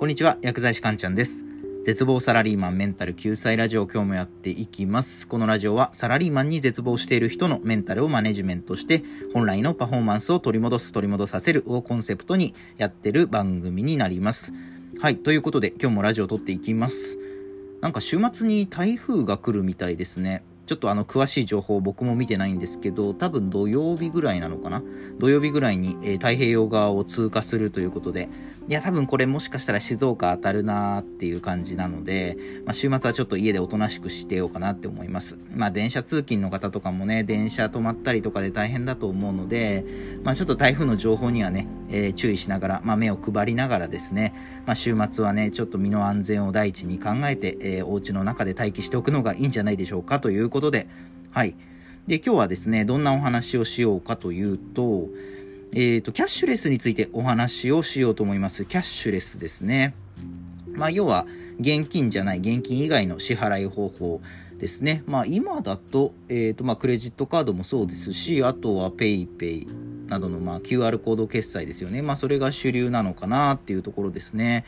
こんにちは、薬剤師かんちゃんです。絶望サラリーマンメンタル救済ラジオ今日もやっていきます。このラジオはサラリーマンに絶望している人のメンタルをマネジメントして本来のパフォーマンスを取り戻す取り戻させるをコンセプトにやってる番組になります。はい、ということで今日もラジオを撮っていきます。なんか週末に台風が来るみたいですね。ちょっとあの詳しい情報僕も見てないんですけど多分土曜日ぐらいなのかな？土曜日ぐらいに、えー太平洋側を通過するということでいや多分これもしかしたら静岡当たるなーっていう感じなので、まあ、週末はちょっと家でおとなしくしてようかなって思います。まあ電車通勤の方とかもね電車止まったりとかで大変だと思うのでまあちょっと台風の情報にはね、えー注意しながら、まあ、目を配りながらですね、まあ、週末はねちょっと身の安全を第一に考えて、えーお家の中で待機しておくのがいいんじゃないでしょうかということことではい。で今日はですねどんなお話をしようかというとえーとキャッシュレスについてお話をしようと思います。キャッシュレスですね。まあ要は現金じゃない現金以外の支払い方法ですね。まあ今だと,、えーとまあ、クレジットカードもそうですしあとは PayPay などのまあ QR コード決済ですよね。まあそれが主流なのかなっていうところですね。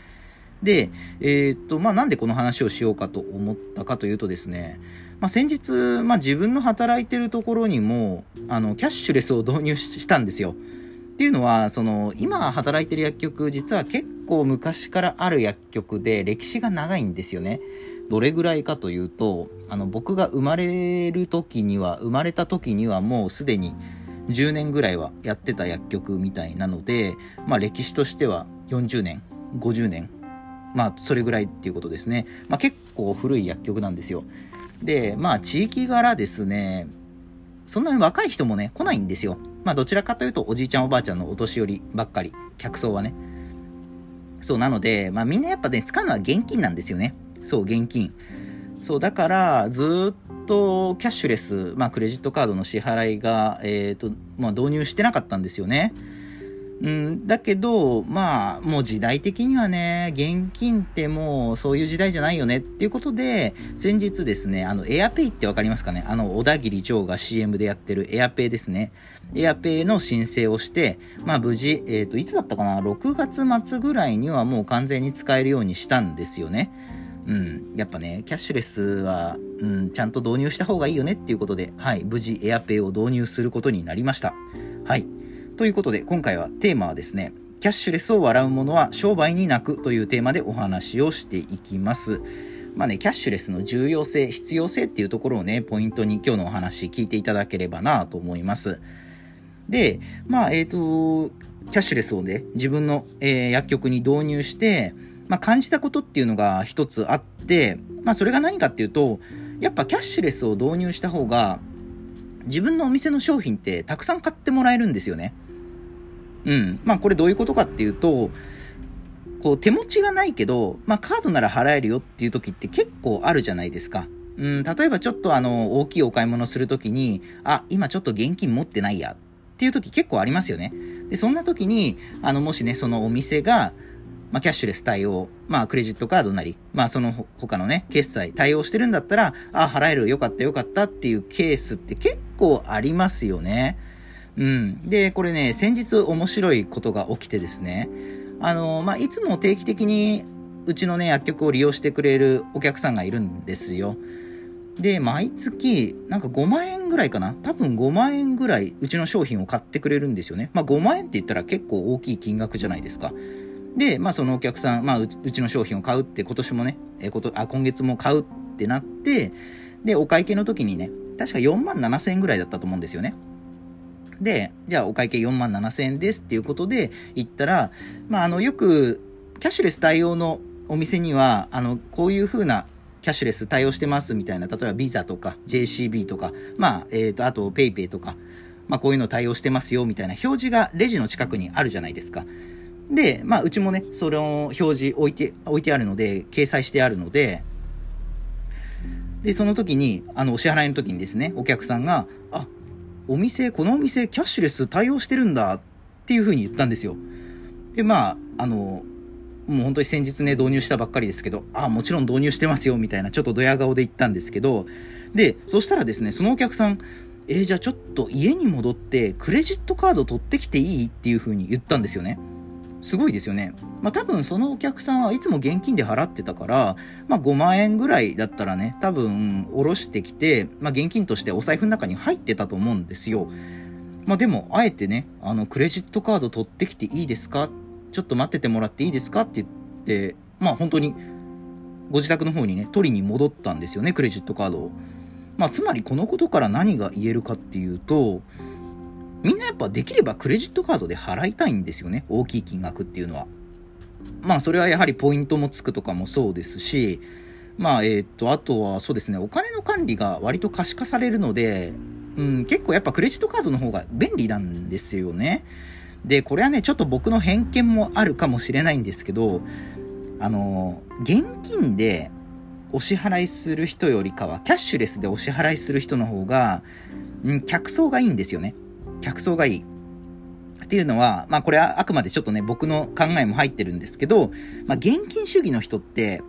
で、えーとまあ、なんでこの話をしようかと思ったかというとですね、まあ、先日、まあ、自分の働いてるところにもあのキャッシュレスを導入したんですよ。っていうのはその今働いてる薬局実は結構昔からある薬局で歴史が長いんですよね。どれぐらいかというとあの僕が生まれる時には生まれた時にはもうすでに10年ぐらいはやってた薬局みたいなので、まあ、歴史としては40年50年まあそれぐらいっていうことですね、まあ、結構古い薬局なんですよ。でまあ地域柄ですねそんなに若い人もね来ないんですよ。まあどちらかというとおじいちゃんおばあちゃんのお年寄りばっかり客層はね。そうなので、まあ、みんなやっぱね使うのは現金なんですよね。そう現金。そうだからずっとキャッシュレス、まあ、クレジットカードの支払いが、えーとまあ、導入してなかったんですよね。うん、だけど、まあ、もう時代的にはね、現金ってもうそういう時代じゃないよねっていうことで、先日ですね、あの、エアペイってわかりますかね？あの、小田切長が CM でやってるエアペイですね。エアペイの申請をして、まあ無事、えっ、と、いつだったかな ?6 月末ぐらいにはもう完全に使えるようにしたんですよね。うん、やっぱね、キャッシュレスは、うん、ちゃんと導入した方がいいよねっていうことで、はい、無事エアペイを導入することになりました。はい。ということで今回はテーマはですねキャッシュレスを笑う者は商売に泣くというテーマでお話をしていきます。まあねキャッシュレスの重要性必要性っていうところをねポイントに今日のお話聞いていただければなと思います。でまあえっ、とキャッシュレスをね自分の、えー薬局に導入してまあ、感じたことっていうのが一つあって、まあ、それが何かっていうとやっぱキャッシュレスを導入した方が自分のお店の商品ってたくさん買ってもらえるんですよね。うん。まあこれどういうことかっていうと、こう手持ちがないけど、まあカードなら払えるよっていう時って結構あるじゃないですか。うん、例えばちょっとあの、大きいお買い物するときに、あ、今ちょっと現金持ってないやっていう時結構ありますよね。で、そんな時に、あの、もしね、そのお店が、まあ、キャッシュレス対応、まあ、クレジットカードなり、まあ、その他のね、決済対応してるんだったら、あ、払える、よかった、よかったっていうケースって結構ありますよね。うん。で、これね、先日面白いことが起きてですね、あの、まあ、いつも定期的にうちのね、薬局を利用してくれるお客さんがいるんですよ。で、毎月、なんか5万円ぐらいかな？多分5万円ぐらいうちの商品を買ってくれるんですよね。まあ5万円って言ったら結構大きい金額じゃないですか。で、まあそのお客さん、まあうちの商品を買うって今年もね、えことあ今月も買うってなって、で、お会計の時にね、確か4万7千円ぐらいだったと思うんですよね。で、じゃあお会計4万7千円ですっていうことで言ったら、まああのよくキャッシュレス対応のお店には、あの、こういう風なキャッシュレス対応してますみたいな、例えばビザとか JCB とか、まあ、えっ、と、あと PayPay とか、まあこういうの対応してますよみたいな表示がレジの近くにあるじゃないですか。で、まあ、うちもね、その表示置いて、置いてあるので、掲載してあるので、で、その時に、あの、お支払いの時にですね、お客さんが、あ、お店、このお店、キャッシュレス対応してるんだっていう風に言ったんですよ。で、まあ、あの、もう本当に先日ね、導入したばっかりですけど、あ、もちろん導入してますよ、みたいな、ちょっとドヤ顔で言ったんですけど、で、そしたらですね、そのお客さん、えーじゃあちょっと家に戻って、クレジットカード取ってきていい？っていう風に言ったんですよね。すごいですよね。まあ多分そのお客さんはいつも現金で払ってたから、まあ5万円ぐらいだったらね、多分下ろしてきて、まあ現金としてお財布の中に入ってたと思うんですよ。まあでも、あえてね、あの、クレジットカード取ってきていいですか？ちょっと待っててもらっていいですか？って言って、まあ本当に、ご自宅の方にね、取りに戻ったんですよね、クレジットカードを。まあつまりこのことから何が言えるかっていうと、みんなやっぱできればクレジットカードで払いたいんですよね。大きい金額っていうのは。まあそれはやはりポイントもつくとかもそうですし、まあえっ、と、あとはそうですね、お金の管理が割と可視化されるので、うん、結構やっぱクレジットカードの方が便利なんですよね。で、これはね、ちょっと僕の偏見もあるかもしれないんですけど、あの、現金でお支払いする人よりかは、キャッシュレスでお支払いする人の方が、うん、客層がいいんですよね。客層がいい。っていうのは、まあこれはあくまでちょっとね、僕の考えも入ってるんですけど、まあ現金主義の人って、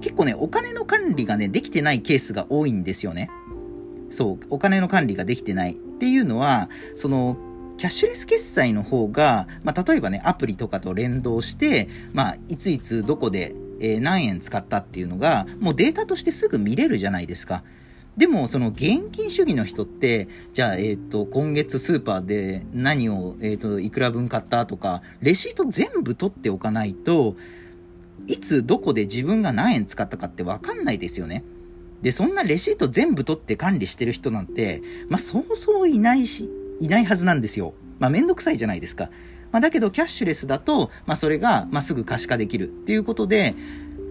結構ね、お金の管理がね、できてないケースが多いんですよね。そう、お金の管理ができてない。っていうのは、その、キャッシュレス決済の方が、まあ、例えばね、アプリとかと連動して、まあ、いついつどこで、えー、何円使ったっていうのが、もうデータとしてすぐ見れるじゃないですか。でも、その現金主義の人って、じゃあ、えっ、ー、と、今月スーパーで何を、えっ、ー、と、いくら分買ったとか、レシート全部取っておかないと、いつどこで自分が何円使ったかってわかんないですよね。で、そんなレシート全部取って管理してる人なんて、まあ、そうそういないし、いないはずなんですよ。まあ、めんどくさいじゃないですか。まあ、だけど、キャッシュレスだと、まあ、それが、まあ、すぐ可視化できるっていうことで、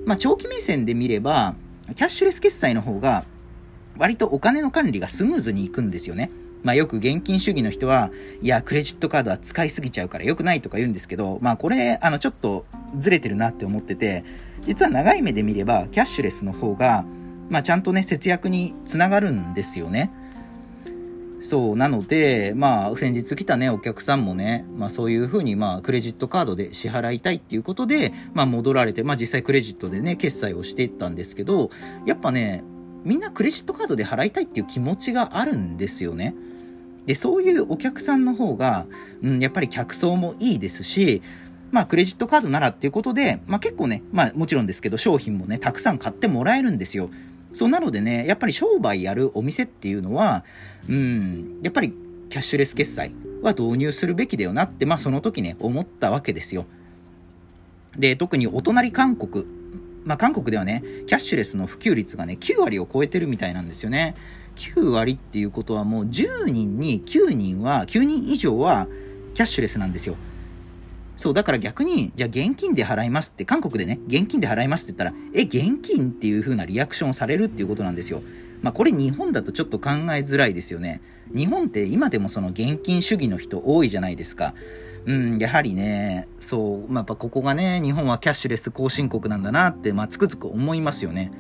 まあ、長期目線で見れば、キャッシュレス決済の方が、割とお金の管理がスムーズにいくんですよね。まあよく現金主義の人は、いや、クレジットカードは使いすぎちゃうから良くないとか言うんですけど、まあこれ、あの、ちょっとずれてるなって思ってて、実は長い目で見れば、キャッシュレスの方が、まあちゃんとね、節約につながるんですよね。そう、なので、まあ、先日来たね、お客さんもね、まあそういうふうに、まあ、クレジットカードで支払いたいっていうことで、まあ戻られて、まあ実際クレジットでね、決済をしていったんですけど、やっぱね、みんなクレジットカードで払いたいっていう気持ちがあるんですよね。で、そういうお客さんの方が、うん、やっぱり客層もいいですし、まあ、クレジットカードならっていうことで、まあ結構ね、まあもちろんですけど、商品もね、たくさん買ってもらえるんですよ。そうなのでね、やっぱり商売やるお店っていうのは、うん、やっぱりキャッシュレス決済は導入するべきだよなって、まあその時ね、思ったわけですよ。で、特にお隣韓国まあ、韓国ではね、キャッシュレスの普及率がね、9割を超えてるみたいなんですよね。9割っていうことはもう10人に9人は、9人以上はキャッシュレスなんですよ。そう、だから逆に、じゃあ現金で払いますって、韓国でね、現金で払いますって言ったら、え、現金っていう風なリアクションをされるっていうことなんですよ。まあこれ日本だとちょっと考えづらいですよね。日本って今でもその現金主義の人多いじゃないですか。うん、やはりね、そう、まあ、やっぱここがね、日本はキャッシュレス後進国なんだなって、まあ、つくづく思いますよね。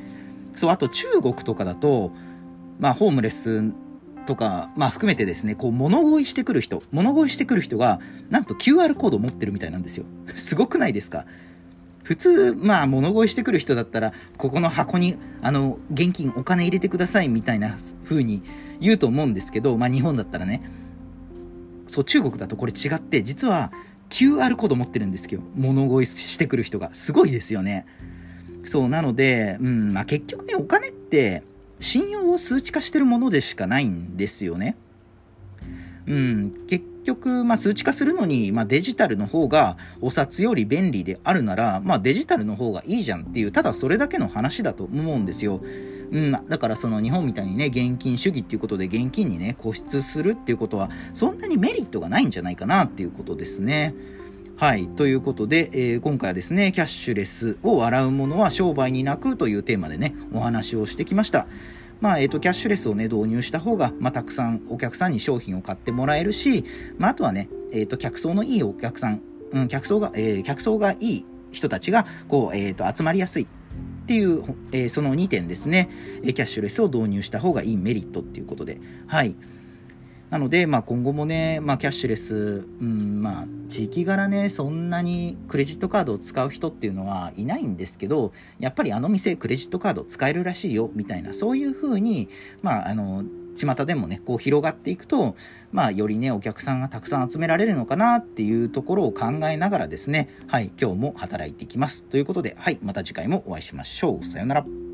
そう、あと中国とかだと、まあ、ホームレスとか、まあ、含めてですね、こう、物乞いしてくる人、物乞いしてくる人が、なんと QR コードを持ってるみたいなんですよ。すごくないですか？普通、まあ、物乞いしてくる人だったら、ここの箱に、あの、現金お金入れてくださいみたいな風に言うと思うんですけど、まあ、日本だったらね、そう、中国だとこれ違って、実は QR コード持ってるんですけど、物乞いしてくる人が。すごいですよね。そう、なので、うん、まあ結局ね、お金って、信用を数値化してるものでしかないんですよね。うん、結局、まあ、数値化するのに、まあ、デジタルの方がお札より便利であるなら、まあ、デジタルの方がいいじゃんっていう、ただそれだけの話だと思うんですよ。うん、だからその日本みたいにね、現金主義っていうことで現金にね、固執するっていうことは、そんなにメリットがないんじゃないかなっていうことですね。はい。ということで、えー、今回はですね、キャッシュレスを洗うものは商売に泣くというテーマでね、お話をしてきました。まあ、えっ、ー、と、キャッシュレスをね、導入した方が、まあ、たくさんお客さんに商品を買ってもらえるし、まあ、あとはね、えっ、ー、と、客層のいいお客さん、うん、客層が、えー、客層がいい人たちが、こう、えっ、と、集まりやすい。っていう、えー、その2点ですね、えキャッシュレスを導入した方がいいメリットっていうことで、はい。なので、まあ、今後もね、まあ、キャッシュレス、うん、まあ、地域柄ね、そんなにクレジットカードを使う人っていうのはいないんですけど、やっぱりあの店クレジットカード使えるらしいよ、みたいな、そういうふうに、まあ、あの、巷でもね、こう広がっていくと、まあ、よりね、お客さんがたくさん集められるのかなっていうところを考えながらですね、はい、今日も働いていきます。ということで、はい、また次回もお会いしましょう。さようなら。